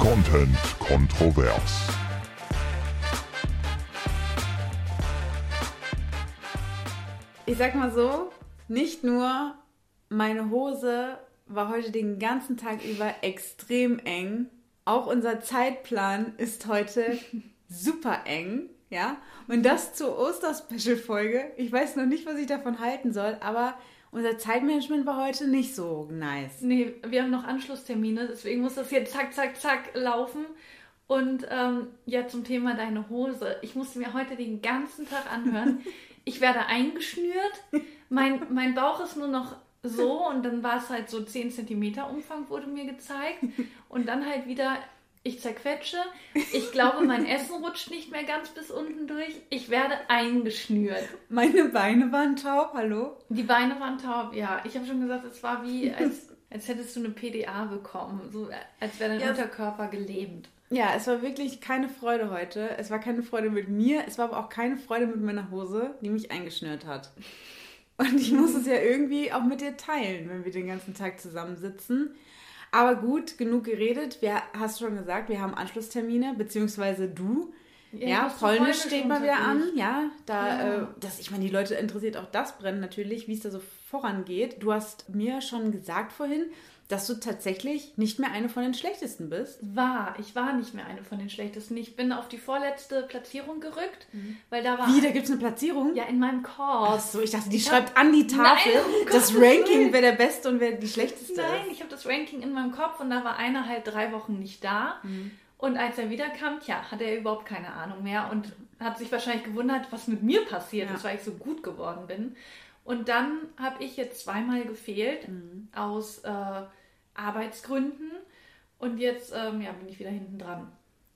Content kontrovers. Ich sag mal so, nicht nur meine Hose war heute den ganzen Tag über extrem eng. Auch unser Zeitplan ist heute super eng, ja. Und das zur Oster-Special-Folge. Ich weiß noch nicht, was ich davon halten soll, aber unser Zeitmanagement war heute nicht so nice. Nee, wir haben noch Anschlusstermine, deswegen muss das jetzt zack, zack, zack laufen. Und ähm, ja, zum Thema deine Hose. Ich musste mir heute den ganzen Tag anhören. Ich werde eingeschnürt. Mein, mein Bauch ist nur noch so und dann war es halt so 10 cm Umfang wurde mir gezeigt. Und dann halt wieder, ich zerquetsche. Ich glaube, mein Essen rutscht nicht mehr ganz bis unten durch. Ich werde eingeschnürt. Meine Beine waren taub, hallo? Die Beine waren taub, ja. Ich habe schon gesagt, es war wie, als, als hättest du eine PDA bekommen. So, als wäre dein Ja. Unterkörper gelähmt. Ja, es war wirklich keine Freude heute. Es war keine Freude mit mir, es war aber auch keine Freude mit meiner Hose, die mich eingeschnürt hat. Und ich muss es ja irgendwie auch mit dir teilen, wenn wir den ganzen Tag zusammensitzen. Aber gut, genug geredet. Wir hast schon gesagt, wir haben Anschlusstermine, beziehungsweise du. Ja, Ja, Polnisch steht mal wieder an. Ja, da, Ja. Äh, das, ich meine, die Leute interessiert auch das Brennen natürlich, wie es da so vorangeht. Du hast mir schon gesagt vorhin, dass du tatsächlich nicht mehr eine von den schlechtesten bist. War, ich war nicht mehr eine von den schlechtesten. Ich bin auf die vorletzte Platzierung gerückt, weil da war. Wie, da gibt es eine Platzierung? Ja, in meinem Kurs. Ach so, ich dachte, die Ich schreibt hab- an die Tafel Nein, um das Ranking, wer der Beste und wer die Schlechteste Nein, ist. ich habe das Ranking in meinem Kopf und da war einer halt drei Wochen nicht da. Mhm. Und als er wiederkam, tja, hatte er überhaupt keine Ahnung mehr und hat sich wahrscheinlich gewundert, was mit mir passiert Ja. ist, weil ich so gut geworden bin. Und dann habe ich jetzt zweimal gefehlt Mhm. aus äh, Arbeitsgründen und jetzt ähm, ja, bin ich wieder hinten dran.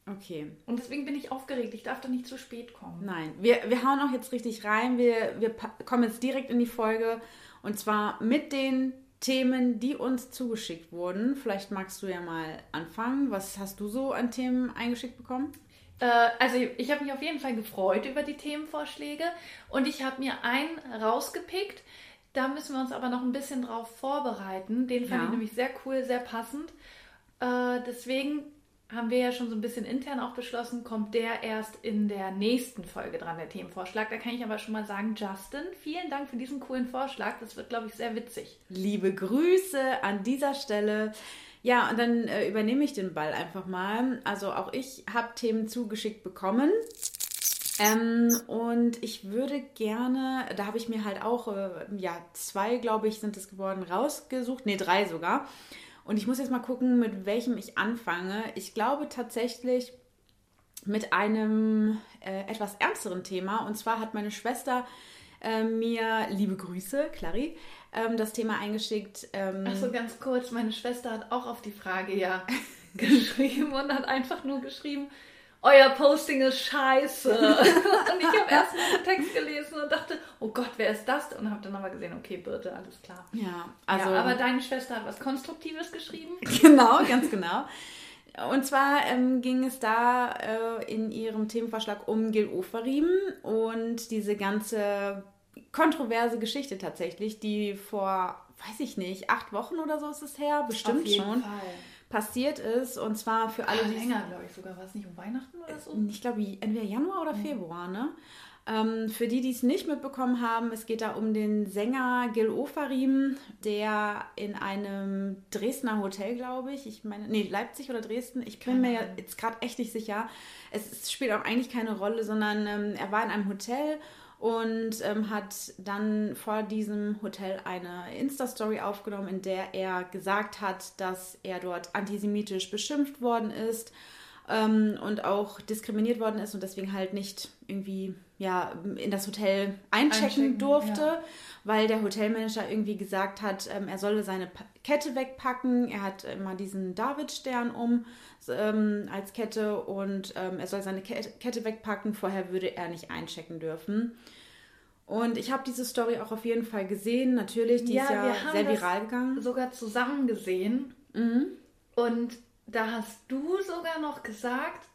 Okay, Und deswegen bin ich aufgeregt. Ich darf da nicht zu spät kommen. nein. Wir, wir hauen auch jetzt richtig rein. Wir, wir kommen jetzt direkt in die Folge. Und zwar mit den Themen, die uns zugeschickt wurden. Vielleicht magst du ja mal anfangen. Was hast du so an Themen eingeschickt bekommen? Äh, also ich habe mich auf jeden Fall gefreut über die Themenvorschläge und ich habe mir einen rausgepickt. Da müssen wir uns aber noch ein bisschen drauf vorbereiten. Den fand Ja. ich nämlich sehr cool, sehr passend. Äh, deswegen haben wir ja schon so ein bisschen intern auch beschlossen, kommt der erst in der nächsten Folge dran, der Themenvorschlag. Da kann ich aber schon mal sagen, Justin, vielen Dank für diesen coolen Vorschlag. Das wird, glaube ich, sehr witzig. Liebe Grüße an dieser Stelle. Ja, und dann äh, übernehme ich den Ball einfach mal. Also auch ich habe Themen zugeschickt bekommen. Ähm, und ich würde gerne, da habe ich mir halt auch, äh, ja, zwei, glaube ich, sind es geworden, rausgesucht. Nee, drei sogar. Und ich muss jetzt mal gucken, mit welchem ich anfange. Ich glaube tatsächlich mit einem äh, etwas ernsteren Thema. Und zwar hat meine Schwester äh, mir, liebe Grüße, Clary, ähm, das Thema eingeschickt. Ähm, Ach so, ganz kurz, meine Schwester hat auch auf die Frage ja geschrieben und hat einfach nur geschrieben, euer Posting ist scheiße. und ich habe erst mal den Text gelesen und dachte, oh Gott, wer ist das? Und habe dann aber gesehen, okay, Birte, alles klar. Ja, also. ja, aber deine Schwester hat was Konstruktives geschrieben. Genau, ganz genau. Und zwar ähm, ging es da äh, in ihrem Themenvorschlag um Gil Oferim und diese ganze kontroverse Geschichte tatsächlich, die vor, weiß ich nicht, acht Wochen oder so ist es her, bestimmt Auf jeden schon, Fall. Passiert ist. Und zwar für alle, Ah, die länger, glaube ich sogar. War es nicht um Weihnachten oder so? ich glaube, entweder Januar oder Februar, ne? Ähm, für die, die es nicht mitbekommen haben, es geht da um den Sänger Gil Ofarim, der in einem Dresdner Hotel, glaube ich, ich meine, nee, Leipzig oder Dresden, ich bin mir jetzt gerade echt nicht sicher. Es, es spielt auch eigentlich keine Rolle, sondern ähm, er war in einem Hotel und ähm, hat dann vor diesem Hotel eine Insta-Story aufgenommen, in der er gesagt hat, dass er dort antisemitisch beschimpft worden ist ähm, und auch diskriminiert worden ist und deswegen halt nicht irgendwie ja, in das Hotel einchecken, Einchecken, durfte, ja. weil der Hotelmanager irgendwie gesagt hat, ähm, er solle seine Pa- Kette wegpacken. Er hat immer diesen Davidstern um ähm, als Kette und ähm, er soll seine Ke- Kette wegpacken. Vorher würde er nicht einchecken dürfen. Und ich habe diese Story auch auf jeden Fall gesehen. Natürlich, die ist ja sehr viral gegangen. sogar zusammen gesehen. Mhm. Und da hast du sogar noch gesagt,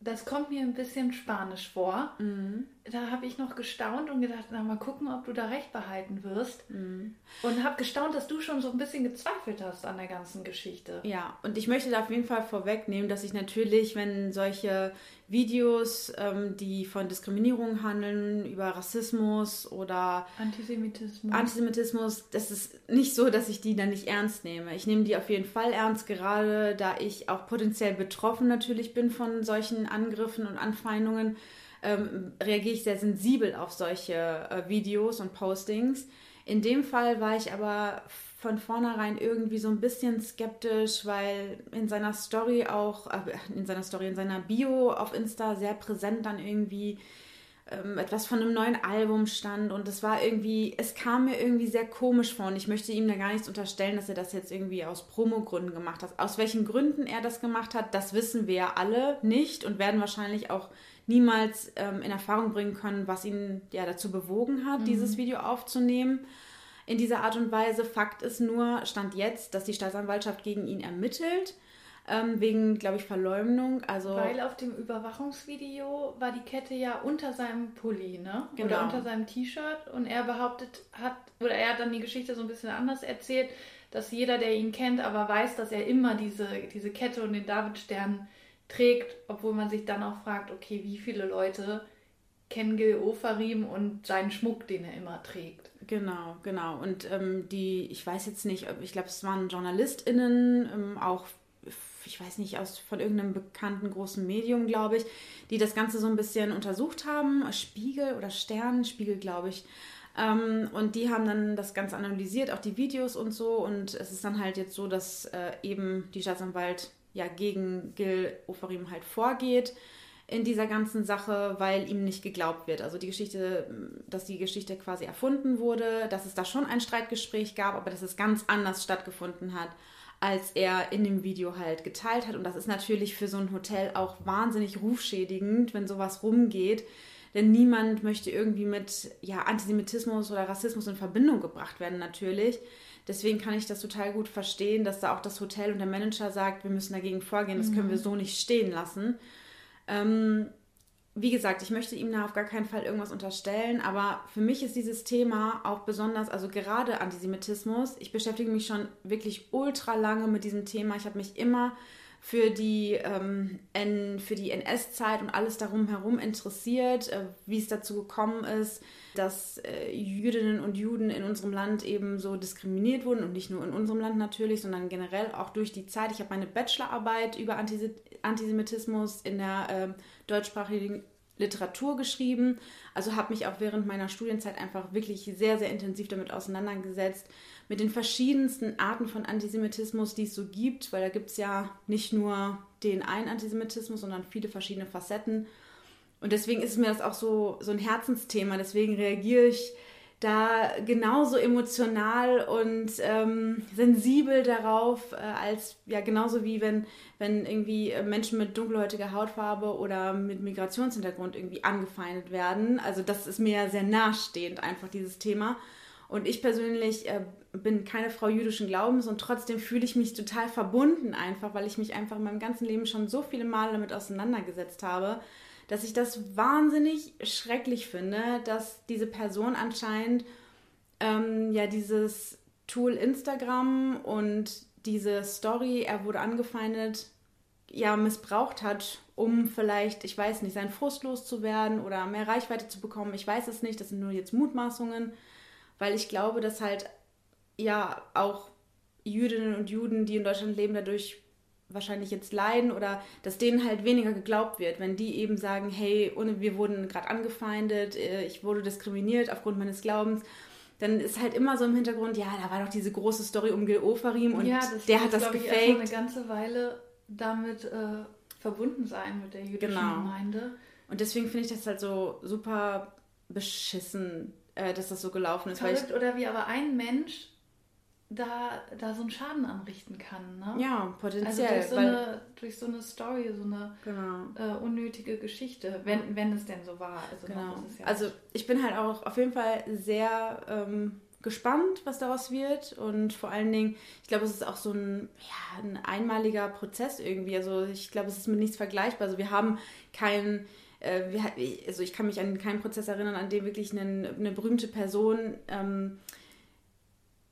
das kommt mir ein bisschen spanisch vor. Mhm. Da habe ich noch gestaunt und gedacht, na mal gucken, ob du da recht behalten wirst. Mhm. Und habe gestaunt, dass du schon so ein bisschen gezweifelt hast an der ganzen Geschichte. Ja, und ich möchte da auf jeden Fall vorwegnehmen, dass ich natürlich, wenn solche Videos, ähm, die von Diskriminierung handeln, über Rassismus oder Antisemitismus. Antisemitismus, das ist nicht so, dass ich die dann nicht ernst nehme. Ich nehme die auf jeden Fall ernst, gerade da ich auch potenziell betroffen natürlich bin von solchen Angriffen und Anfeindungen ähm, reagiere ich sehr sensibel auf solche äh, Videos und Postings. In dem Fall war ich aber von vornherein irgendwie so ein bisschen skeptisch, weil in seiner Story auch, äh, in seiner Story, in seiner Bio auf Insta sehr präsent dann irgendwie ähm, etwas von einem neuen Album stand und es war irgendwie, es kam mir irgendwie sehr komisch vor und ich möchte ihm da gar nichts unterstellen, dass er das jetzt irgendwie aus Promogründen gemacht hat. Aus welchen Gründen er das gemacht hat, das wissen wir ja alle nicht und werden wahrscheinlich auch niemals ähm, in Erfahrung bringen können, was ihn ja dazu bewogen hat, mhm. dieses Video aufzunehmen. In dieser Art und Weise. Fakt ist nur, stand jetzt, dass die Staatsanwaltschaft gegen ihn ermittelt. Ähm, wegen, glaube ich, Verleumdung. Also Weil auf dem Überwachungsvideo war die Kette ja unter seinem Pulli, ne? Genau. Oder unter seinem T-Shirt. Und er behauptet hat, oder er hat dann die Geschichte so ein bisschen anders erzählt, dass jeder, der ihn kennt, aber weiß, dass er immer diese, diese Kette und den Davidstern trägt, obwohl man sich dann auch fragt, okay, wie viele Leute kennen Gil Ofarim und seinen Schmuck, den er immer trägt. Genau, genau. Und ähm, die, ich weiß jetzt nicht, ich glaube, es waren JournalistInnen, ähm, auch, ich weiß nicht, aus von irgendeinem bekannten großen Medium, glaube ich, die das Ganze so ein bisschen untersucht haben. Spiegel oder Stern, Spiegel, glaube ich. Ähm, und die haben dann das Ganze analysiert, auch die Videos und so. Und es ist dann halt jetzt so, dass äh, eben die Staatsanwalt ja gegen Gil Ofarim halt vorgeht in dieser ganzen Sache, weil ihm nicht geglaubt wird. Also die Geschichte, dass die Geschichte quasi erfunden wurde, dass es da schon ein Streitgespräch gab, aber dass es ganz anders stattgefunden hat, als er in dem Video halt geteilt hat. Und das ist natürlich für so ein Hotel auch wahnsinnig rufschädigend, wenn sowas rumgeht. Denn niemand möchte irgendwie mit ja, Antisemitismus oder Rassismus in Verbindung gebracht werden, natürlich. Deswegen kann ich das total gut verstehen, dass da auch das Hotel und der Manager sagt, wir müssen dagegen vorgehen, das können wir mhm. so nicht stehen lassen. Ähm, wie gesagt, ich möchte ihm da auf gar keinen Fall irgendwas unterstellen, aber für mich ist dieses Thema auch besonders, also gerade Antisemitismus, ich beschäftige mich schon wirklich ultra lange mit diesem Thema. Ich habe mich immer für die, ähm, für die NS-Zeit und alles darum herum interessiert, äh, wie es dazu gekommen ist, dass äh, Jüdinnen und Juden in unserem Land eben so diskriminiert wurden und nicht nur in unserem Land natürlich, sondern generell auch durch die Zeit. Ich habe meine Bachelorarbeit über Antisemitismus in der äh, deutschsprachigen Literatur geschrieben. Also habe mich auch während meiner Studienzeit einfach wirklich sehr, sehr intensiv damit auseinandergesetzt, mit den verschiedensten Arten von Antisemitismus, die es so gibt, weil da gibt es ja nicht nur den einen Antisemitismus, sondern viele verschiedene Facetten. Und deswegen ist mir das auch so, so ein Herzensthema. Deswegen reagiere ich da genauso emotional und ähm, sensibel darauf, äh, als ja genauso wie wenn, wenn irgendwie Menschen mit dunkelhäutiger Hautfarbe oder mit Migrationshintergrund irgendwie angefeindet werden. Also das ist mir sehr nahestehend, einfach dieses Thema. Und ich persönlich äh, bin keine Frau jüdischen Glaubens und trotzdem fühle ich mich total verbunden einfach, weil ich mich einfach in meinem ganzen Leben schon so viele Male damit auseinandergesetzt habe dass ich das wahnsinnig schrecklich finde, dass diese Person anscheinend ähm, ja dieses Tool Instagram und diese Story, er wurde angefeindet, ja missbraucht hat, um vielleicht, ich weiß nicht, seinen Frust loszuwerden oder mehr Reichweite zu bekommen. Ich weiß es nicht, das sind nur jetzt Mutmaßungen, weil ich glaube, dass halt ja auch Jüdinnen und Juden, die in Deutschland leben, dadurch wahrscheinlich jetzt leiden oder dass denen halt weniger geglaubt wird, wenn die eben sagen, hey, wir wurden gerade angefeindet, äh, ich wurde diskriminiert aufgrund meines Glaubens, dann ist halt immer so im Hintergrund, ja, da war doch diese große Story um Gil Ofarim und ja, der hat das gefaked. Ich, eine ganze Weile damit äh, verbunden sein mit der jüdischen genau. Gemeinde. Und deswegen finde ich das halt so super beschissen, äh, dass das so gelaufen ist. Verrückt, ich, oder wie aber ein Mensch da, da so einen Schaden anrichten kann. Ne? Ja, potenziell. Also durch so, eine, durch so eine Story, so eine genau. äh, unnötige Geschichte, wenn, wenn es denn so war. Also, genau. Ja also ich bin halt auch auf jeden Fall sehr ähm, gespannt, was daraus wird. Und vor allen Dingen, ich glaube, es ist auch so ein, ja, ein einmaliger Prozess irgendwie. Also ich glaube, es ist mit nichts vergleichbar. Also wir haben keinen äh, also ich kann mich an keinen Prozess erinnern, an dem wirklich eine, eine berühmte Person ähm,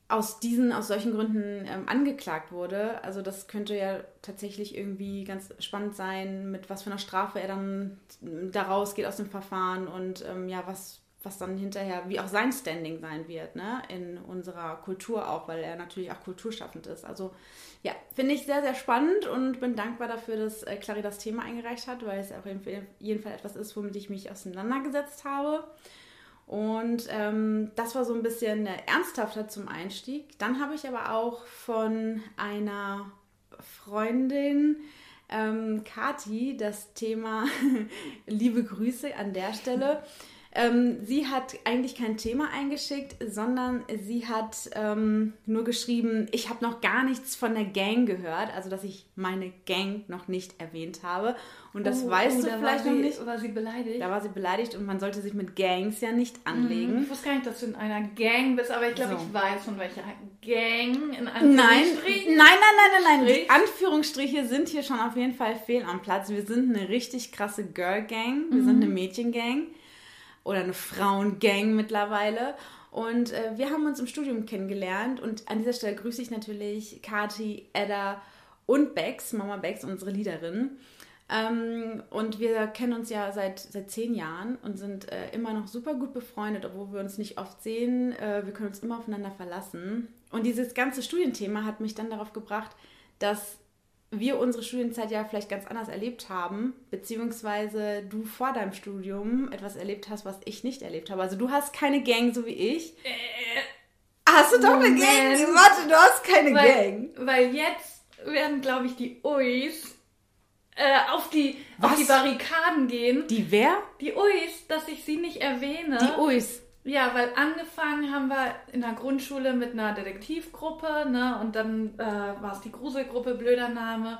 aus diesen, aus solchen Gründen ähm, angeklagt wurde. Also das könnte ja tatsächlich irgendwie ganz spannend sein, mit was für einer Strafe er dann daraus geht aus dem Verfahren und ähm, ja, was, was dann hinterher, wie auch sein Standing sein wird, ne, in unserer Kultur auch, weil er natürlich auch kulturschaffend ist. Also ja, finde ich sehr, sehr spannend und bin dankbar dafür, dass äh, Clary das Thema eingereicht hat, weil es auf jeden Fall etwas ist, womit ich mich auseinandergesetzt habe. Und ähm, das war so ein bisschen ernsthafter zum Einstieg. Dann habe ich aber auch von einer Freundin, ähm, Kati, das Thema Liebe Grüße an der Stelle. Ähm, sie hat eigentlich kein Thema eingeschickt, sondern sie hat ähm, nur geschrieben, ich habe noch gar nichts von der Gang gehört, also dass ich meine Gang noch nicht erwähnt habe. Und das Oh, weißt oh, du da vielleicht war noch sie, nicht. War sie beleidigt? Da war sie beleidigt und man sollte sich mit Gangs ja nicht anlegen. Ich wusste gar nicht, dass du in einer Gang bist, aber ich glaube, So. ich weiß, von welcher Gang in Nein, nein, Anführungsstrichen. nein, nein, nein, nein. Die Strich. Anführungsstriche sind hier schon auf jeden Fall fehl am Platz. Wir sind eine richtig krasse Girl Gang. Wir sind eine Mädchengang oder eine Frauengang mittlerweile. Und äh, wir haben uns im Studium kennengelernt. Und an dieser Stelle grüße ich natürlich Kati, Edda und Bex, Mama Bex, unsere Leaderin. Ähm, und wir kennen uns ja seit, seit zehn Jahren und sind äh, immer noch super gut befreundet, obwohl wir uns nicht oft sehen. Äh, wir können uns immer aufeinander verlassen. Und dieses ganze Studienthema hat mich dann darauf gebracht, dass wir unsere Studienzeit ja vielleicht ganz anders erlebt haben, beziehungsweise du vor deinem Studium etwas erlebt hast, was ich nicht erlebt habe. Also du hast keine Gang, so wie ich. Hast du doch eine Moment. Gang? Warte, du hast keine Weil, Gang. weil jetzt werden, glaube ich, die Uis äh, auf, die, auf die Barrikaden gehen. Die wer? Die Uis, dass ich sie nicht erwähne. Die Uis. Ja, weil angefangen haben wir in der Grundschule mit einer Detektivgruppe, ne? Und dann äh, war es die Gruselgruppe, blöder Name.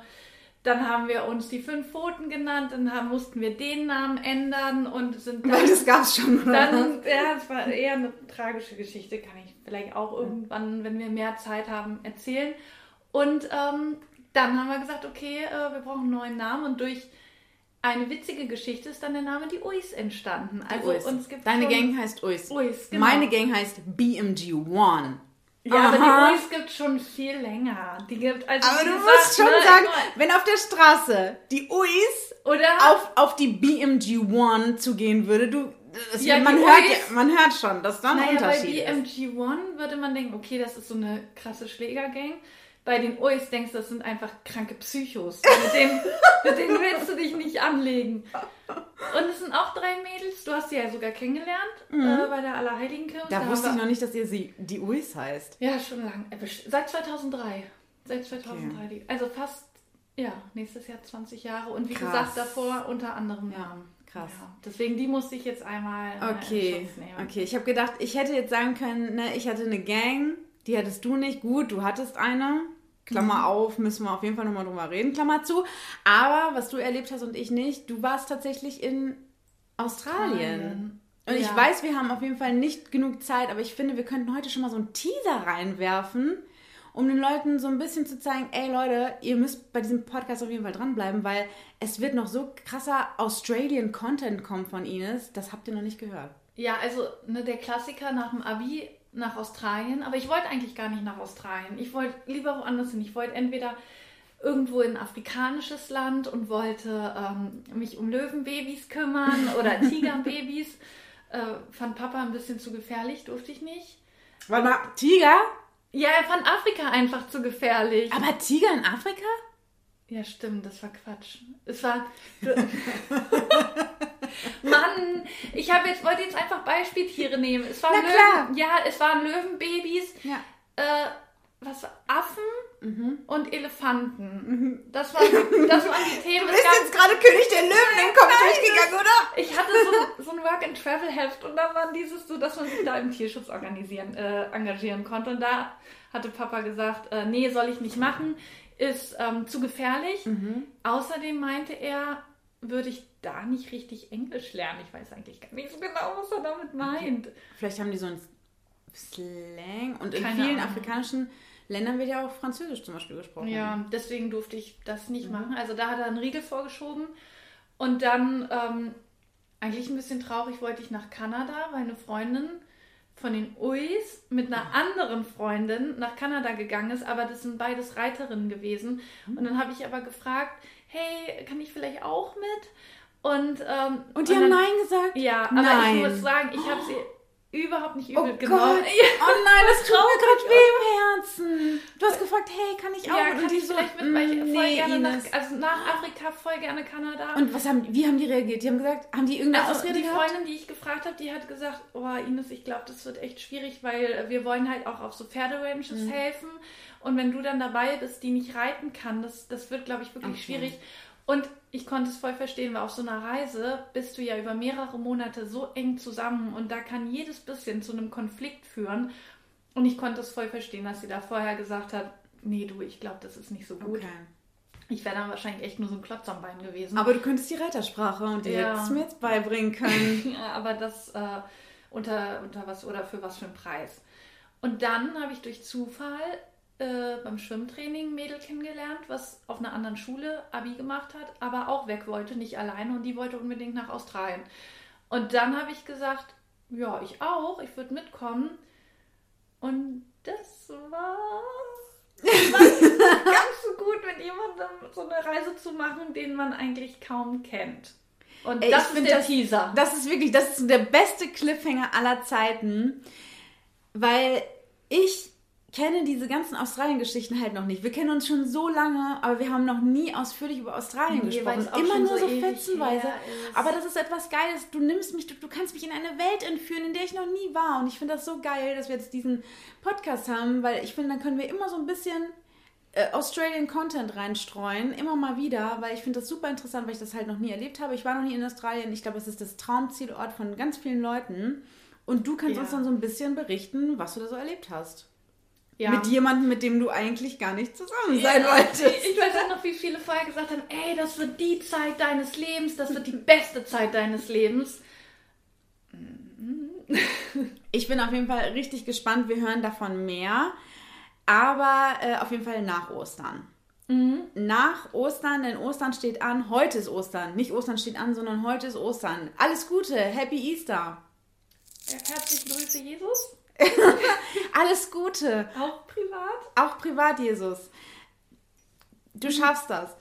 Dann haben wir uns die fünf Pfoten genannt, dann haben, mussten wir den Namen ändern und sind Weil dann, das gab's schon. oder dann ja, es war eher eine tragische Geschichte, kann ich vielleicht auch irgendwann, wenn wir mehr Zeit haben, erzählen. Und ähm, dann haben wir gesagt, okay, äh, wir brauchen einen neuen Namen und durch eine witzige Geschichte ist dann der Name die Uis entstanden. Also Uis. uns gibt Deine Gang heißt Uis. Uis, genau. Meine Gang heißt BMG One. Ja, Aha. aber die Uis gibt schon viel länger. Die gibt also Aber du gesagt, musst schon ne, sagen, wenn auf der Straße die Uis oder auf, auf die BMG One zugehen würde, du, das, Ja, man, hört, Uis- man hört schon, dass da ein naja, bei Unterschied ist. BMG One würde man denken, okay, das ist so eine krasse Schlägergang. Bei den Uis denkst du, das sind einfach kranke Psychos. Mit denen, mit denen willst du dich nicht anlegen. Und es sind auch drei Mädels. Du hast sie ja sogar kennengelernt äh, bei der Allerheiligenkirche. Mhm. Da haben wusste ich noch nicht, dass ihr sie die Uis heißt. Ja, schon lang. Äh, Seit 2003. Seit 2003. die- Also fast, ja, nächstes Jahr 20 Jahre. Und wie Krass. gesagt, davor unter anderem Ja, krass. Ja, deswegen, die musste ich jetzt einmal äh, Okay, nehmen. okay. Ich habe gedacht, ich hätte jetzt sagen können, ne, ich hatte eine Gang, die hattest du nicht. Gut, du hattest eine. Klammer Mhm. auf, müssen wir auf jeden Fall nochmal drüber reden, Klammer zu. Aber was du erlebt hast und ich nicht, du warst tatsächlich in Australien. Australien. Und ich Ja. weiß, wir haben auf jeden Fall nicht genug Zeit, aber ich finde, wir könnten heute schon mal so einen Teaser reinwerfen, um den Leuten so ein bisschen zu zeigen, ey Leute, ihr müsst bei diesem Podcast auf jeden Fall dranbleiben, weil es wird noch so krasser Australian Content kommen von Ines, das habt ihr noch nicht gehört. Ja, also ne, der Klassiker nach dem Abi nach Australien. Aber ich wollte eigentlich gar nicht nach Australien. Ich wollte lieber woanders hin. Ich wollte entweder irgendwo in ein afrikanisches Land und wollte ähm, mich um Löwenbabys kümmern oder Tigerbabys. Äh, fand Papa ein bisschen zu gefährlich, durfte ich nicht. Warte mal, Tiger? Ja, er fand Afrika einfach zu gefährlich. Aber Tiger in Afrika? Ja, stimmt, das war Quatsch. Es war. Mann, ich habe jetzt wollte jetzt einfach Beispieltiere nehmen. Es waren Na klar. Löwen, ja, es waren Löwenbabys, Ja. äh, was Affen Mhm. und Elefanten. Das waren das waren die Themen. Du bist jetzt gerade König der Löwen im Kopf durchgegangen, oder? ich hatte so, so ein Work-and-Travel-Heft und da war dieses so, dass man sich da im Tierschutz organisieren, äh, engagieren konnte. Und da hatte Papa gesagt, äh, nee, soll ich nicht machen, ist ähm, zu gefährlich. Außerdem meinte er, würde ich da nicht richtig Englisch lernen. Ich weiß eigentlich gar nicht so genau, was er damit meint. Vielleicht haben die so einen Slang und in Keine vielen Ahnung. afrikanischen Ländern wird ja auch Französisch zum Beispiel gesprochen. Ja, deswegen durfte ich das Mhm. nicht machen. Also da hat er einen Riegel vorgeschoben. Und dann ähm, eigentlich ein bisschen traurig wollte ich nach Kanada, weil eine Freundin von den Uis mit einer anderen Freundin nach Kanada gegangen ist, aber das sind beides Reiterinnen gewesen. Und dann habe ich aber gefragt, hey, kann ich vielleicht auch mit? Und, ähm, Und die haben dann, Nein gesagt? Ja, aber Nein. ich muss sagen, ich habe sie überhaupt nicht Oh übel Gott, genommen. oh nein, das tut mir gerade weh im Herzen. Du hast gefragt, hey, kann ich auch? Ja, Und kann die ich so, vielleicht mit, weil ich mm, voll nee, gerne Ines. nach, also nach Afrika voll gerne Kanada. Und was haben, wie haben die reagiert? Die haben gesagt, haben die irgendeine Also Ausrede die gehabt? Freundin, die ich gefragt habe, die hat gesagt, oh Ines, ich glaube, das wird echt schwierig, weil wir wollen halt auch auf so Pferderanches Mhm. helfen. Und wenn du dann dabei bist, die nicht reiten kann, das, das wird, glaube ich, wirklich Okay. schwierig. Und ich konnte es voll verstehen, weil auf so einer Reise bist du ja über mehrere Monate so eng zusammen und da kann jedes bisschen zu einem Konflikt führen. Und ich konnte es voll verstehen, dass sie da vorher gesagt hat, nee, du, ich glaube, das ist nicht so gut. Okay. Ich wäre dann wahrscheinlich echt nur so ein Klotz am Bein gewesen. Aber du könntest die Reitersprache und die Ja. hättest mir jetzt beibringen können. Ja, aber das äh, unter, unter was oder für was für einen Preis. Und dann habe ich durch Zufall äh, beim Schwimmtraining ein Mädel kennengelernt, was auf einer anderen Schule Abi gemacht hat, aber auch weg wollte, nicht alleine und die wollte unbedingt nach Australien. Und dann habe ich gesagt, ja, ich auch, ich würde mitkommen. Und das war, das war ganz so gut, mit jemandem so eine Reise zu machen, den man eigentlich kaum kennt. Und Ey, das ist der das- Teaser. Das ist wirklich, das ist der beste Cliffhanger aller Zeiten, weil ich kenne diese ganzen Australien-Geschichten halt noch nicht. Wir kennen uns schon so lange, aber wir haben noch nie ausführlich über Australien Nee, gesprochen. Immer nur so so fetzenweise. Aber das ist etwas Geiles. Du nimmst mich, du, du kannst mich in eine Welt entführen, in der ich noch nie war. Und ich finde das so geil, dass wir jetzt diesen Podcast haben, weil ich finde, dann können wir immer so ein bisschen äh, Australian Content reinstreuen, immer mal wieder, weil ich finde das super interessant, weil ich das halt noch nie erlebt habe. Ich war noch nie in Australien. Ich glaube, es ist das Traumzielort von ganz vielen Leuten. Und du kannst Ja. uns dann so ein bisschen berichten, was du da so erlebt hast. Ja. Mit jemandem, mit dem du eigentlich gar nicht zusammen sein wolltest. Ich weiß auch noch, wie viele vorher gesagt haben, ey, das wird die Zeit deines Lebens, das wird die beste Zeit deines Lebens. Ich bin auf jeden Fall richtig gespannt. Wir hören davon mehr. Aber äh, auf jeden Fall nach Ostern. Nach Ostern, denn Ostern steht an. Heute ist Ostern. Nicht Ostern steht an, sondern heute ist Ostern. Alles Gute. Happy Easter. Herzliche Grüße, Jesus. Alles Gute. Auch privat. Auch privat, Jesus. Du schaffst das.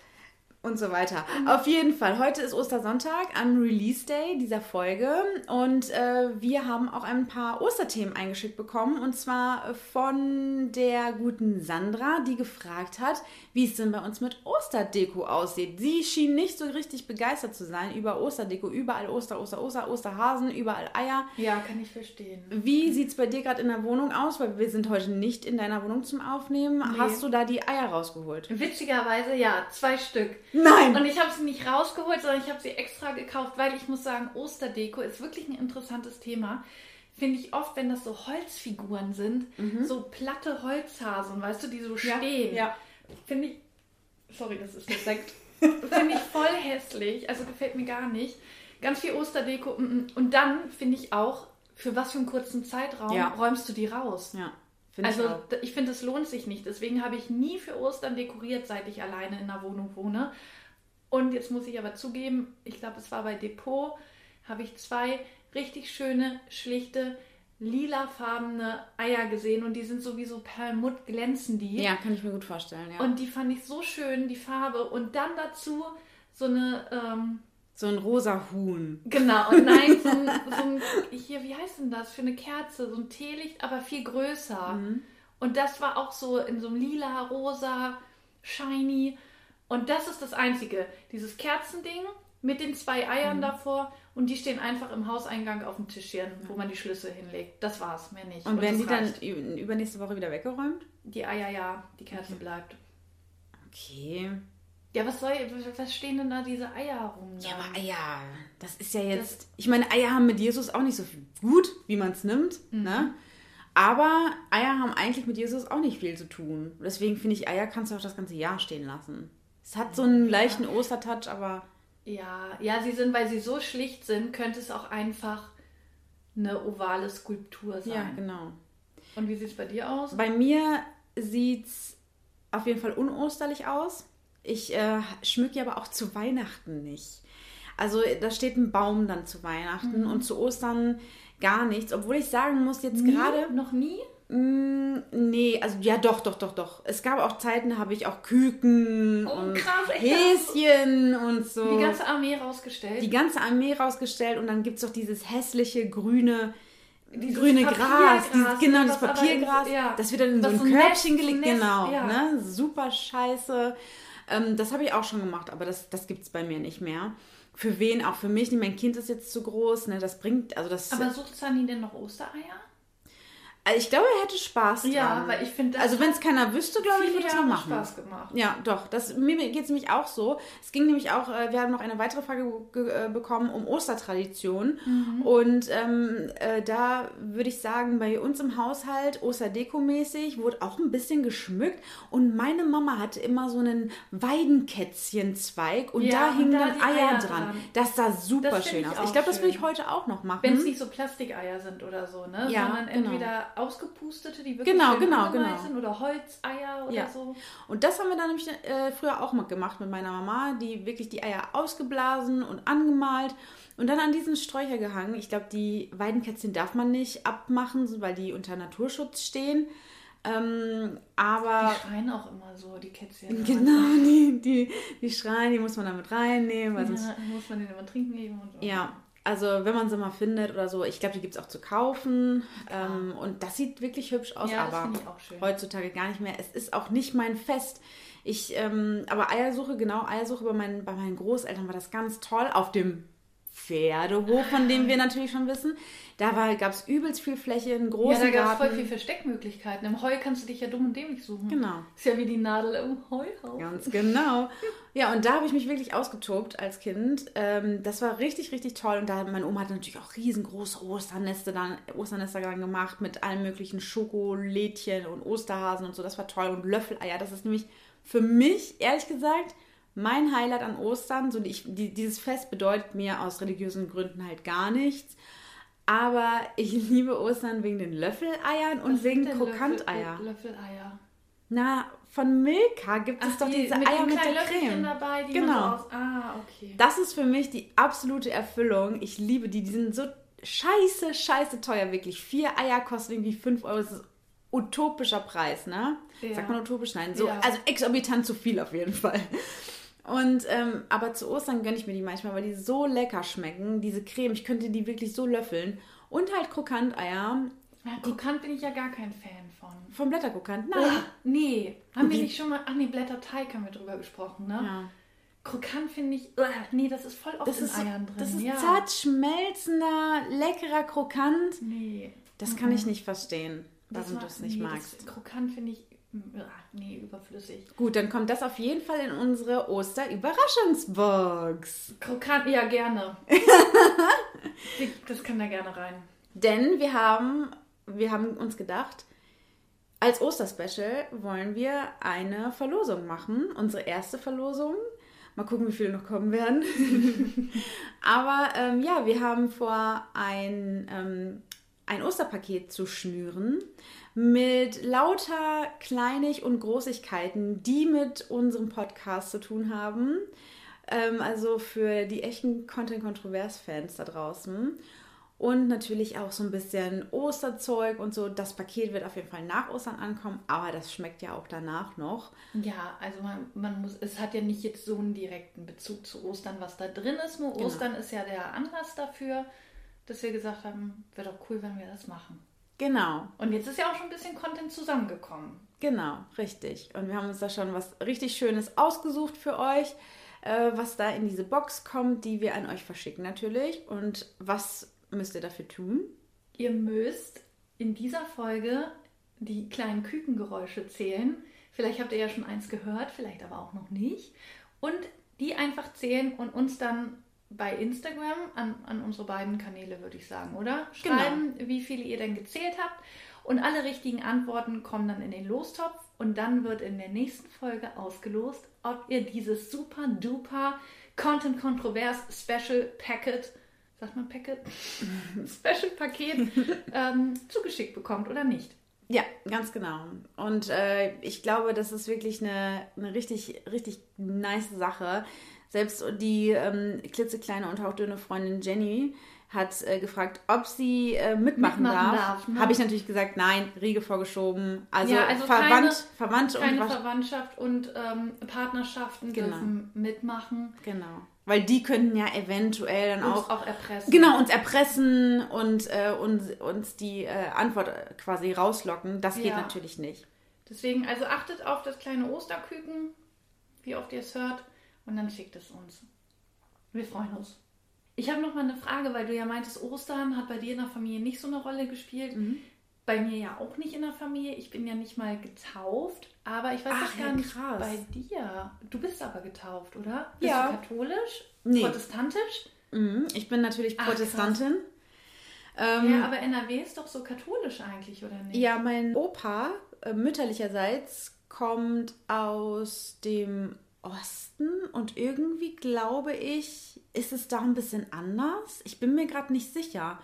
Und so weiter. Auf jeden Fall. Heute ist Ostersonntag am Release Day dieser Folge. Und äh, wir haben auch ein paar Osterthemen eingeschickt bekommen. Und zwar von der guten Sandra, die gefragt hat, wie es denn bei uns mit Osterdeko aussieht. Sie schien nicht so richtig begeistert zu sein über Osterdeko. Überall Oster, Oster, Oster, Osterhasen, überall Eier. Ja, kann ich verstehen. Wie sieht es bei dir gerade in der Wohnung aus? Weil wir sind heute nicht in deiner Wohnung zum Aufnehmen. Nee. Hast du da die Eier rausgeholt? Witzigerweise, ja, zwei Stück. Nein! Und ich habe sie nicht rausgeholt, sondern ich habe sie extra gekauft, weil ich muss sagen, Osterdeko ist wirklich ein interessantes Thema. Finde ich oft, wenn das so Holzfiguren sind, so platte Holzhasen, weißt du, die so stehen. Ja. Finde ich. Sorry, das ist der Sekt. finde ich voll hässlich. Also gefällt mir gar nicht. Ganz viel Osterdeko. mm, mm. Und dann finde ich auch, für was für einen kurzen Zeitraum Ja. räumst du die raus? Ja. Finde Also ich ich finde, es lohnt sich nicht. Deswegen habe ich nie für Ostern dekoriert, seit ich alleine in der Wohnung wohne. Und jetzt muss ich aber zugeben, ich glaube, es war bei Depot, habe ich zwei richtig schöne, schlichte, lilafarbene Eier gesehen. Und die sind sowieso Perlmutt, glänzen die. Ja, kann ich mir gut vorstellen, ja. Und die fand ich so schön, die Farbe. Und dann dazu so eine, ähm, so ein rosa Huhn. genau, und nein, so ein, so ein, hier, wie heißt denn das? Für eine Kerze, so ein Teelicht, aber viel größer. Und das war auch so in so einem lila, rosa, shiny. Und das ist das Einzige. Dieses Kerzending mit den zwei Eiern davor und die stehen einfach im Hauseingang auf dem Tischchen, wo man die Schlüssel hinlegt. Das war's, mehr nicht. Und werden die dann reicht. übernächste Woche wieder weggeräumt? Die Eier, ja, die Kerze bleibt. Okay. Ja, was soll, was stehen denn da diese Eier rum? Ja, dann? aber Eier, das ist ja jetzt. Ich meine, Eier haben mit Jesus auch nicht so viel gut, wie man es nimmt, ne? Aber Eier haben eigentlich mit Jesus auch nicht viel zu tun. Deswegen finde ich, Eier kannst du auch das ganze Jahr stehen lassen. Es hat so einen leichten Ostertouch, aber Ja, ja, sie sind, weil sie so schlicht sind, könnte es auch einfach eine ovale Skulptur sein. ja, genau. Und wie sieht es bei dir aus? Bei mir sieht's auf jeden Fall unosterlich aus. Ich äh, schmücke aber auch zu Weihnachten nicht. Also da steht ein Baum dann zu Weihnachten und zu Ostern gar nichts. Obwohl ich sagen muss, jetzt Nie? gerade. Noch nie? Mm, nee, also ja doch, doch, doch, doch. Es gab auch Zeiten, da habe ich auch Küken Oh, und krass? Häschen und so. Die ganze Armee rausgestellt. die ganze Armee rausgestellt und dann gibt es doch dieses hässliche grüne, Dieses grüne Gras, dieses, genau, ne, das was aber Papiergras, ja. das wird dann in so ein Körbchen gelegt, genau, ja. ne? super scheiße. Ähm, das habe ich auch schon gemacht, aber das, das gibt es bei mir nicht mehr. Für wen? Auch für mich. Mein Kind ist jetzt zu groß, ne? das bringt, also das... Aber sucht Sunny denn noch Ostereier? Also ich glaube, er hätte Spaß dran. Ja, weil ich finde, das Also wenn es keiner wüsste, glaube ich, würde es noch machen. Spaß gemacht. Ja, doch. Das, mir geht es nämlich auch so. Es ging nämlich auch, äh, wir haben noch eine weitere Frage ge- äh, bekommen um Ostertradition. Mhm. Und ähm, äh, da würde ich sagen, bei uns im Haushalt, Osterdeko-mäßig, wurde auch ein bisschen geschmückt. Und meine Mama hatte immer so einen Weidenkätzchenzweig und Ja, da hingen da dann Eier, Eier dran. dran. Das sah super Das schön ich aus. Ich glaube, das würde ich heute auch noch machen. Wenn es nicht so Plastikeier sind oder so, ne? Ja, Sondern genau. Ausgepustete, die wirklich Genau, genau, genau. sind oder Holzeier oder Ja. so. Und das haben wir dann nämlich äh, früher auch mal gemacht mit meiner Mama, die wirklich die Eier ausgeblasen und angemalt und dann an diesen Sträucher gehangen. Ich glaube, die Weidenkätzchen darf man nicht abmachen, weil die unter Naturschutz stehen. Ähm, aber Die schreien auch immer so, die Kätzchen. genau, die, die, die schreien, die muss man damit reinnehmen, weil sonst Ja, muss man den immer trinken geben und so. ja, also wenn man sie mal findet oder so, ich glaube, die gibt es auch zu kaufen. Ähm, und das sieht wirklich hübsch aus, Ja, aber heutzutage gar nicht mehr. Es ist auch nicht mein Fest. Ich, ähm, aber Eiersuche, genau, Eiersuche bei meinen, bei meinen Großeltern war das ganz toll. Auf dem Pferdehof, von dem wir natürlich schon wissen. Da gab es übelst viel Fläche, einen Ja, großen da gab es voll Garten. viel Versteckmöglichkeiten. Im Heu kannst du dich ja dumm und dämlich suchen. Genau. Ist ja wie die Nadel im Heuhaufen. Ganz genau. Ja, und da habe ich mich wirklich ausgetobt als Kind. Ähm, das war richtig, richtig toll. Und da meine Oma hat natürlich auch riesengroße Osternester dann, Osternester dann gemacht mit allen möglichen Schokolädchen und Osterhasen und so. Das war toll. Und Löffeleier. Das ist nämlich für mich, ehrlich gesagt, mein Highlight an Ostern. So, ich, die, dieses Fest bedeutet mir aus religiösen Gründen halt gar nichts. Aber ich liebe Ostern wegen den Löffeleiern und Was wegen Krokanteier. Löffel, Löffeleier. Na, von Milka gibt es Ach, doch die diese mit Eier mit der Löffelchen Creme. dabei, die Genau. aus... Ah, okay. Das ist für mich die absolute Erfüllung. Ich liebe die. Die sind so scheiße, scheiße teuer, wirklich. Vier Eier kosten irgendwie 5 Euro. Das ist utopischer Preis, ne? Ja. Sagt man utopisch? Nein. So, Ja. Also exorbitant zu viel auf jeden Fall. Und ähm, aber zu Ostern gönne ich mir die manchmal, weil die so lecker schmecken. Diese Creme, ich könnte die wirklich so löffeln. Und halt Krokanteier. Ja, Krokant bin ich ja gar kein Fan von. Vom Blätterkrokant. Nein. Ah, nee. Haben wir nicht schon mal... Ach nee, Blätterteig haben wir drüber gesprochen, ne? Ja. Krokant finde ich... Nee, das ist voll oft Das in ist, Eiern drin. das ist ja. zart schmelzender, leckerer Krokant. Nee. Das kann ich nicht verstehen, warum du es nicht nee, magst. Das Krokant finde ich... ah, Nee, überflüssig. Gut, dann kommt das auf jeden Fall in unsere Oster-Überraschungsbox. Krokant, ja, gerne. Das kann da gerne rein. Denn wir haben, wir haben uns gedacht, als Osterspecial wollen wir eine Verlosung machen. Unsere erste Verlosung. Mal gucken, wie viele noch kommen werden. Aber ähm, ja, wir haben vor, ein, ähm, ein Osterpaket zu schnüren mit lauter Kleinig- und Großigkeiten, die mit unserem Podcast zu tun haben. Ähm, also für die echten Content-Kontrovers-Fans da draußen. Und natürlich auch so ein bisschen Osterzeug und so. Das Paket wird auf jeden Fall nach Ostern ankommen, aber das schmeckt ja auch danach noch. Ja, also man, man muss, es hat ja nicht jetzt so einen direkten Bezug zu Ostern, was da drin ist. Nur Genau. Ostern ist ja der Anlass dafür, dass wir gesagt haben, wäre doch cool, wenn wir das machen. Genau, Und jetzt ist ja auch schon ein bisschen Content zusammengekommen. genau, richtig. Und wir haben uns da schon was richtig Schönes ausgesucht für euch, äh, was da in diese Box kommt, die wir an euch verschicken natürlich. Und was müsst ihr dafür tun? Ihr müsst in dieser Folge die kleinen Kükengeräusche zählen. Vielleicht habt ihr ja schon eins gehört, vielleicht aber auch noch nicht. Und die einfach zählen und uns dann bei Instagram an, an unsere beiden Kanäle, würde ich sagen, oder? Genau. Schreiben, wie viele ihr denn gezählt habt. Und alle richtigen Antworten kommen dann in den Lostopf. Und dann wird in der nächsten Folge ausgelost, ob ihr dieses super duper Content Kontrovers Special Packet, sagt man Packet? Special Paket ähm, zugeschickt bekommt oder nicht. Ja, ganz genau. Und äh, ich glaube, das ist wirklich eine, eine richtig, richtig nice Sache. Selbst die ähm, klitzekleine und auch dünne Freundin Jenny hat äh, gefragt, ob sie äh, mitmachen, Mitmachen darf. darf, ne? Habe ich natürlich gesagt, nein, Riege vorgeschoben. Also, Ja, also Verwandt, keine- Verwandte und Keine Verwandtschaft und ähm, Partnerschaften Genau. dürfen mitmachen. Genau. Weil die könnten ja eventuell dann Uns auch, auch, erpressen. genau uns erpressen und äh, uns, uns die äh, Antwort äh, quasi rauslocken. Das geht Ja. natürlich nicht. Deswegen, also achtet auf das kleine Osterküken, wie oft ihr es hört, und dann schickt es uns. Wir freuen uns. Ich habe noch mal eine Frage, weil du ja meintest, Ostern hat bei dir in der Familie nicht so eine Rolle gespielt. Mhm. Bei mir ja auch nicht in der Familie. Ich bin ja nicht mal getauft, aber ich weiß Ach, gar ja, nicht krass. bei dir. Du bist aber getauft, oder? Bist Ja. du katholisch? Nee. Protestantisch? Mhm. Ich bin natürlich Ach, Protestantin. Ähm, Ja, aber NRW ist doch so katholisch eigentlich, oder nicht? Ja, mein Opa äh, mütterlicherseits kommt aus dem Osten und irgendwie glaube ich, ist es da ein bisschen anders. Ich bin mir gerade nicht sicher.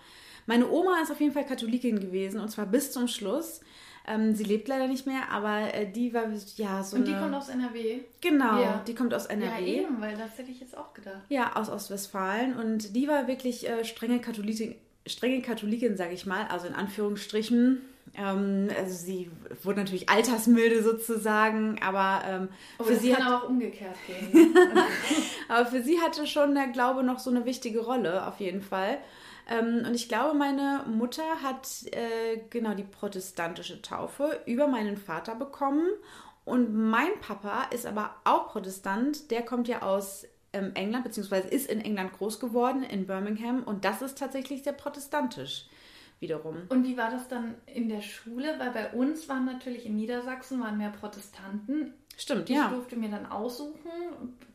Meine Oma ist auf jeden Fall Katholikin gewesen und zwar bis zum Schluss. Ähm, sie lebt leider nicht mehr, aber äh, die war ja so Und die eine... kommt aus NRW? genau, Ja. die kommt aus Ja, NRW. eben, weil das hätte ich jetzt auch gedacht. Ja, aus Ostwestfalen. Und die war wirklich äh, strenge Katholikin, strenge Katholikin, sage ich mal, also in Anführungsstrichen. Ähm, also sie wurde natürlich altersmilde sozusagen, aber ähm, Oh, für sie kann hat, auch umgekehrt gehen. aber für sie hatte schon der Glaube noch so eine wichtige Rolle, auf jeden Fall. Ähm, und ich glaube, meine Mutter hat äh, genau die protestantische Taufe über meinen Vater bekommen. Und mein Papa ist aber auch Protestant. Der kommt ja aus ähm, England, beziehungsweise ist in England groß geworden, in Birmingham. Und das ist tatsächlich sehr protestantisch wiederum. Und wie war das dann in der Schule? Weil bei uns waren natürlich in Niedersachsen waren mehr Protestanten. Stimmt, Ich ja. durfte mir dann aussuchen,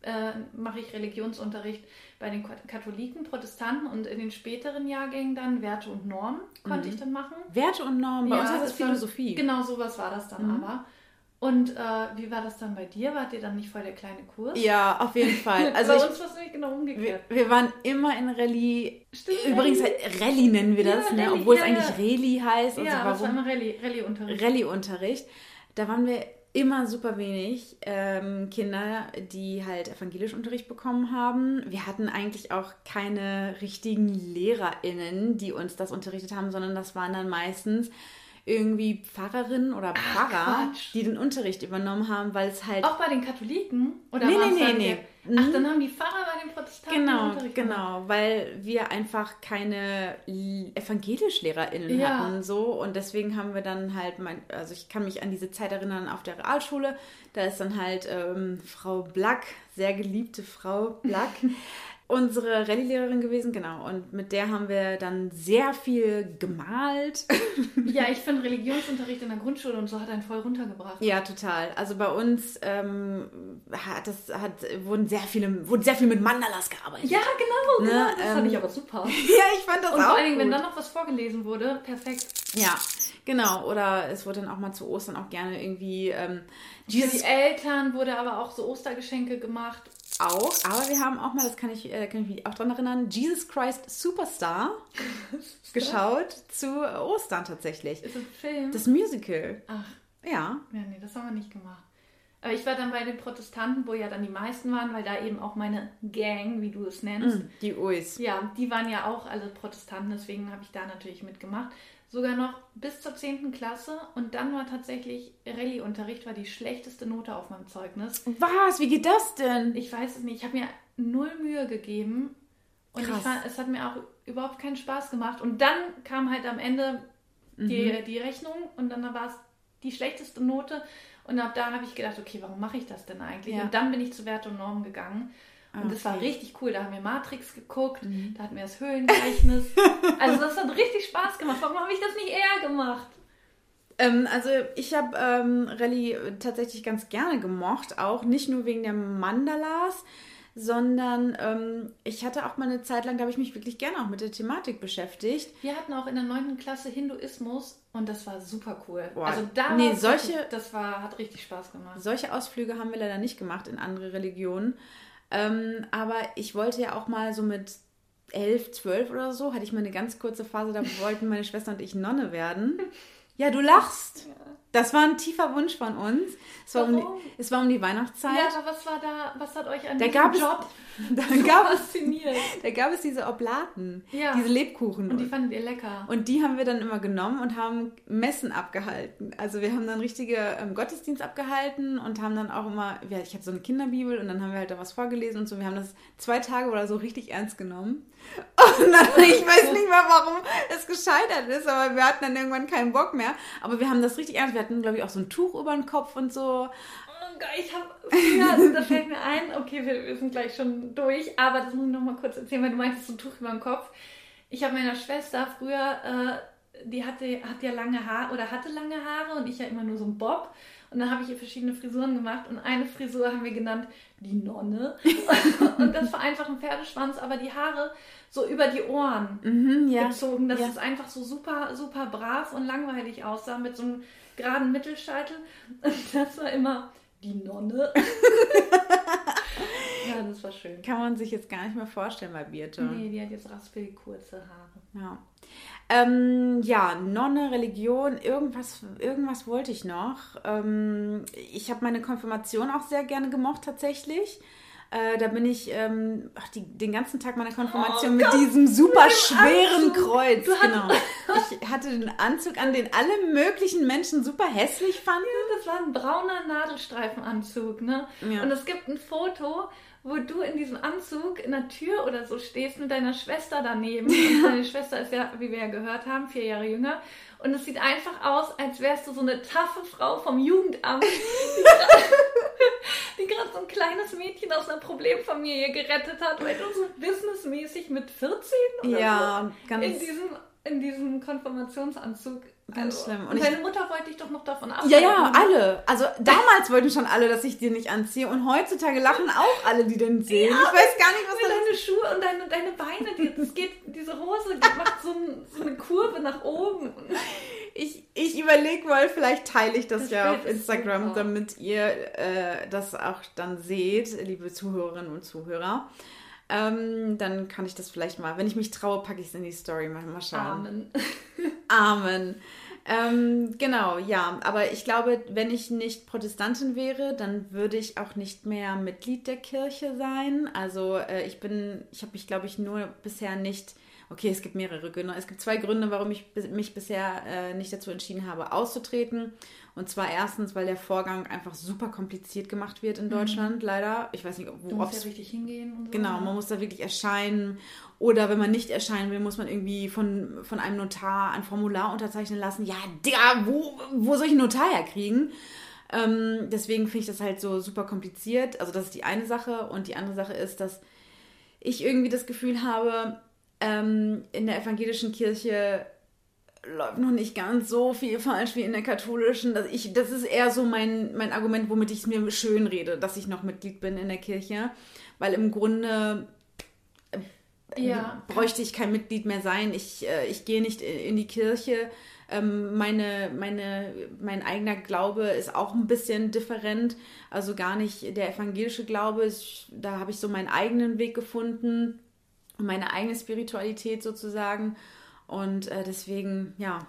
äh, mache ich Religionsunterricht bei den Katholiken, Protestanten und in den späteren Jahrgängen dann Werte und Normen konnte ich dann machen. Werte und Normen. Bei uns heißt das Philosophie. Genau, sowas war das dann aber. Und äh, wie war das dann bei dir? Wart ihr dann nicht voll der kleine Kurs? Ja, auf jeden Fall. Also bei ich, uns war es nämlich genau wir, umgekehrt. wir waren immer in Rallye. Stimmt, Übrigens, Rallye. Rallye nennen wir Ja, das, ne? Rallye, obwohl ja, es eigentlich ja. Reli heißt. Ja, das war warum? immer Rallye- Rallye-Unterricht. Rallye-Unterricht. Da waren wir immer super wenig ähm, Kinder, die halt Evangelischunterricht bekommen haben. Wir hatten eigentlich auch keine richtigen LehrerInnen, die uns das unterrichtet haben, sondern das waren dann meistens irgendwie Pfarrerinnen oder Pfarrer, Quatsch. die den Unterricht übernommen haben, weil es halt Auch bei den Katholiken? Oder Nee, nee, nee, nee. Ach, dann haben die Pfarrer bei den Protestanten Genau, Unterricht genau, weil wir einfach keine EvangelischlehrerInnen Ja. hatten so und deswegen haben wir dann halt, mein, also ich kann mich an diese Zeit erinnern auf der Realschule, da ist dann halt ähm, Frau Black, sehr geliebte Frau Black, unsere Rallye-Lehrerin gewesen, genau, und mit der haben wir dann sehr viel gemalt. Ja, ich finde Religionsunterricht in der Grundschule und so hat einen voll runtergebracht. Ja, total. Also bei uns ähm, hat das hat wurden sehr viele wurden sehr viel mit Mandalas gearbeitet. Ja, genau, Ne, genau. Das fand ähm, ich aber super. Ja, ich fand das Und auch vor allen Dingen, wenn dann noch was vorgelesen wurde, perfekt. Ja, genau. Oder es wurde dann auch mal zu Ostern auch gerne irgendwie ähm, Für die Eltern wurde aber auch so Ostergeschenke gemacht. Auch. Aber wir haben auch mal, das kann ich, äh, kann ich mich auch dran erinnern, Jesus Christ Superstar geschaut zu Ostern tatsächlich. Ist ein Film. Das Musical. Ach, Ja. ja, nee, das haben wir nicht gemacht. Aber ich war dann bei den Protestanten, wo ja dann die meisten waren, weil da eben auch meine Gang, wie du es nennst, Die Uis. Ja, die waren ja auch alle Protestanten, deswegen habe ich da natürlich mitgemacht. Sogar noch bis zur 10. Klasse und dann war tatsächlich Rallye-Unterricht, war die schlechteste Note auf meinem Zeugnis. Was? Wie geht das denn? Ich weiß es nicht, ich habe mir null Mühe gegeben und ich fand, es hat mir auch überhaupt keinen Spaß gemacht. Und dann kam halt am Ende die, Mhm. die Rechnung und dann war es die schlechteste Note. Und ab da habe ich gedacht, okay, warum mache ich das denn eigentlich? Ja. Und dann bin ich zu Wert und Norm gegangen. Und das war Okay. Mhm. richtig cool. Da haben wir Matrix geguckt, da hatten wir das Höhlengleichnis. also das hat richtig Spaß gemacht. Warum habe ich das nicht eher gemacht? Ähm, also ich habe ähm, Rallye tatsächlich ganz gerne gemocht, auch nicht nur wegen der Mandalas, sondern ähm, ich hatte auch mal eine Zeit lang, da habe ich mich wirklich gerne auch mit der Thematik beschäftigt. Wir hatten auch in der 9. Klasse Hinduismus und das war super cool. Boah, also da nee, solche- richtig, das war, hat richtig Spaß gemacht. Solche Ausflüge haben wir leider nicht gemacht in andere Religionen. Ähm, aber ich wollte ja auch mal so mit elf, zwölf oder so, hatte ich mal eine ganz kurze Phase, da wollten meine Schwester und ich Nonne werden. Ja, du lachst. Das war ein tiefer Wunsch von uns. Es war, um die, es war um die Weihnachtszeit. Ja, aber was war da, was hat euch an Da diesem gab es- Job da, so gab es, fasziniert? da gab es diese Oblaten, Ja. diese Lebkuchen. Und die fandet ihr lecker. Und die haben wir dann immer genommen und haben Messen abgehalten. Also wir haben dann richtige ähm, Gottesdienst abgehalten und haben dann auch immer, ja, ich hatte so eine Kinderbibel und dann haben wir halt da was vorgelesen und so. Wir haben das zwei Tage oder so richtig ernst genommen. Und dann, ich weiß nicht mehr, warum es gescheitert ist, aber wir hatten dann irgendwann keinen Bock mehr. Aber wir haben das richtig ernst. Wir hatten, glaube ich, auch so ein Tuch über den Kopf und so. Oh Gott, ich habe früher, da fällt mir ein, okay, wir, wir sind gleich schon durch, aber das muss ich noch mal kurz erzählen, weil du meintest so ein Tuch über den Kopf. Ich habe meiner Schwester früher, äh, die hatte, hat ja lange Haare oder hatte lange Haare und ich ja immer nur so einen Bob. Und dann habe ich ihr verschiedene Frisuren gemacht und eine Frisur haben wir genannt die Nonne. und das war einfach ein Pferdeschwanz, aber die Haare so über die Ohren Mhm, ja. gezogen, dass Ja. es einfach so super, super brav und langweilig aussah mit so einem geraden Mittelscheitel. Und das war immer die Nonne. ja, das war schön. Kann man sich jetzt gar nicht mehr vorstellen bei Birte. Nee, die hat jetzt raspelig kurze Haare. Ja. Ähm, ja, Nonne, Religion, irgendwas, irgendwas wollte ich noch. Ähm, ich habe meine Konfirmation auch sehr gerne gemocht, tatsächlich. Äh, da bin ich ähm, ach, die, den ganzen Tag meiner Konfirmation Oh mit Gott, diesem super schweren Anzug. Kreuz. Genau. Ich hatte den Anzug an, den alle möglichen Menschen super hässlich fanden. Das war ein brauner Nadelstreifenanzug, ne? Ja. Und es gibt ein Foto, wo du in diesem Anzug in der Tür oder so stehst mit deiner Schwester daneben. Und deine Schwester ist ja, wie wir ja gehört haben, vier Jahre jünger. Und es sieht einfach aus, als wärst du so eine taffe Frau vom Jugendamt, die gerade so ein kleines Mädchen aus einer Problemfamilie gerettet hat, weil du so businessmäßig mit 14 oder Ja, so ganz- in diesem, in diesem Konfirmationsanzug. Ganz schlimm. Und, ich- deine Mutter wollte dich doch noch davon abhalten. Ja, ja, alle. Also damals wollten schon alle, dass ich die nicht anziehe. Und heutzutage lachen auch alle, die den sehen. ich weiß gar nicht, was da deine Schuhe und deine, deine Beine, die, das geht, diese Hose die macht so, ein, so eine Kurve nach oben. Ich, ich überlege mal, vielleicht teile ich das, Das ja auf ist Instagram, damit ihr äh, das auch dann seht, liebe Zuhörerinnen und Zuhörer. Ähm, dann kann ich das vielleicht mal, wenn ich mich traue, packe ich es in die Story. Mal, mal schauen. Amen. Amen. Ähm, genau, ja. Aber ich glaube, wenn ich nicht Protestantin wäre, dann würde ich auch nicht mehr Mitglied der Kirche sein. Also äh, ich bin, ich habe mich, glaube ich, nur bisher nicht. Okay, es gibt mehrere Gründe. Es gibt zwei Gründe, warum ich mich bisher äh, nicht dazu entschieden habe, auszutreten. Und zwar erstens, weil der Vorgang einfach super kompliziert gemacht wird in Deutschland, leider. Ich weiß nicht, Du wo musst ob's- ja richtig hingehen und so. Genau, man muss da wirklich erscheinen. Oder wenn man nicht erscheinen will, muss man irgendwie von, von einem Notar ein Formular unterzeichnen lassen. Ja, Digga, wo, wo soll ich einen Notar herkriegen? Ähm, deswegen finde ich das halt so super kompliziert. Also das ist die eine Sache. Und die andere Sache ist, dass ich irgendwie das Gefühl habe, ähm, in der evangelischen Kirche läuft noch nicht ganz so viel falsch wie in der katholischen. Das, ich, das ist eher so mein, mein Argument, womit ich es mir schön rede, dass ich noch Mitglied bin in der Kirche. Weil im Grunde Ja. bräuchte ich kein Mitglied mehr sein. Ich, äh, ich gehe nicht in die Kirche. Ähm, meine, meine, mein eigener Glaube ist auch ein bisschen different. Also gar nicht der evangelische Glaube. Da habe ich so meinen eigenen Weg gefunden. Meine eigene Spiritualität sozusagen. Und äh, deswegen, ja.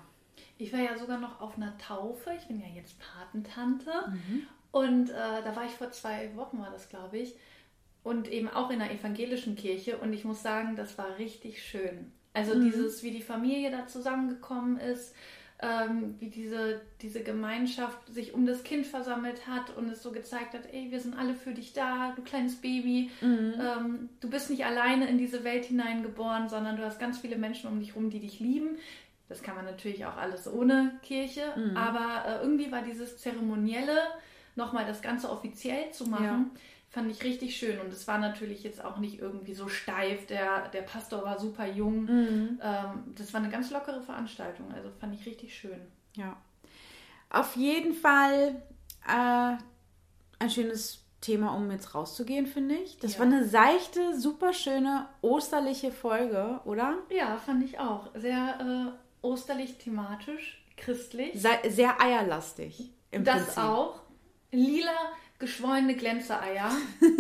Ich war ja sogar noch auf einer Taufe. Ich bin ja jetzt Patentante. Mhm. Und äh, da war ich vor zwei Wochen, war das, glaube ich. Und eben auch in einer evangelischen Kirche. Und ich muss sagen, das war richtig schön. Also Mhm. dieses, wie die Familie da zusammengekommen ist, ähm, wie diese, diese Gemeinschaft sich um das Kind versammelt hat und es so gezeigt hat, ey, wir sind alle für dich da, du kleines Baby. Mhm. Ähm, du bist nicht alleine in diese Welt hineingeboren, sondern du hast ganz viele Menschen um dich rum, die dich lieben. Das kann man natürlich auch alles ohne Kirche, Mhm. aber äh, irgendwie war dieses Zeremonielle, nochmal das Ganze offiziell zu machen, Ja. Fand ich richtig schön. Und es war natürlich jetzt auch nicht irgendwie so steif. Der, der Pastor war super jung. Mhm. Ähm, das war eine ganz lockere Veranstaltung. Also fand ich richtig schön. Ja. Auf jeden Fall äh, ein schönes Thema, um jetzt rauszugehen, finde ich. Das Ja. war eine seichte, super schöne, osterliche Folge, oder? Ja, fand ich auch. Sehr äh, osterlich thematisch, christlich. Sei, sehr eierlastig. Im das Prinzip. auch. Lila geschwollene Glänzereier.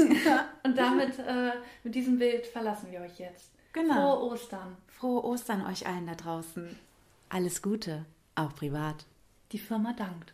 Und damit, äh, mit diesem Bild verlassen wir euch jetzt. Genau. Frohe Ostern. Frohe Ostern euch allen da draußen. Alles Gute, auch privat. die Firma dankt.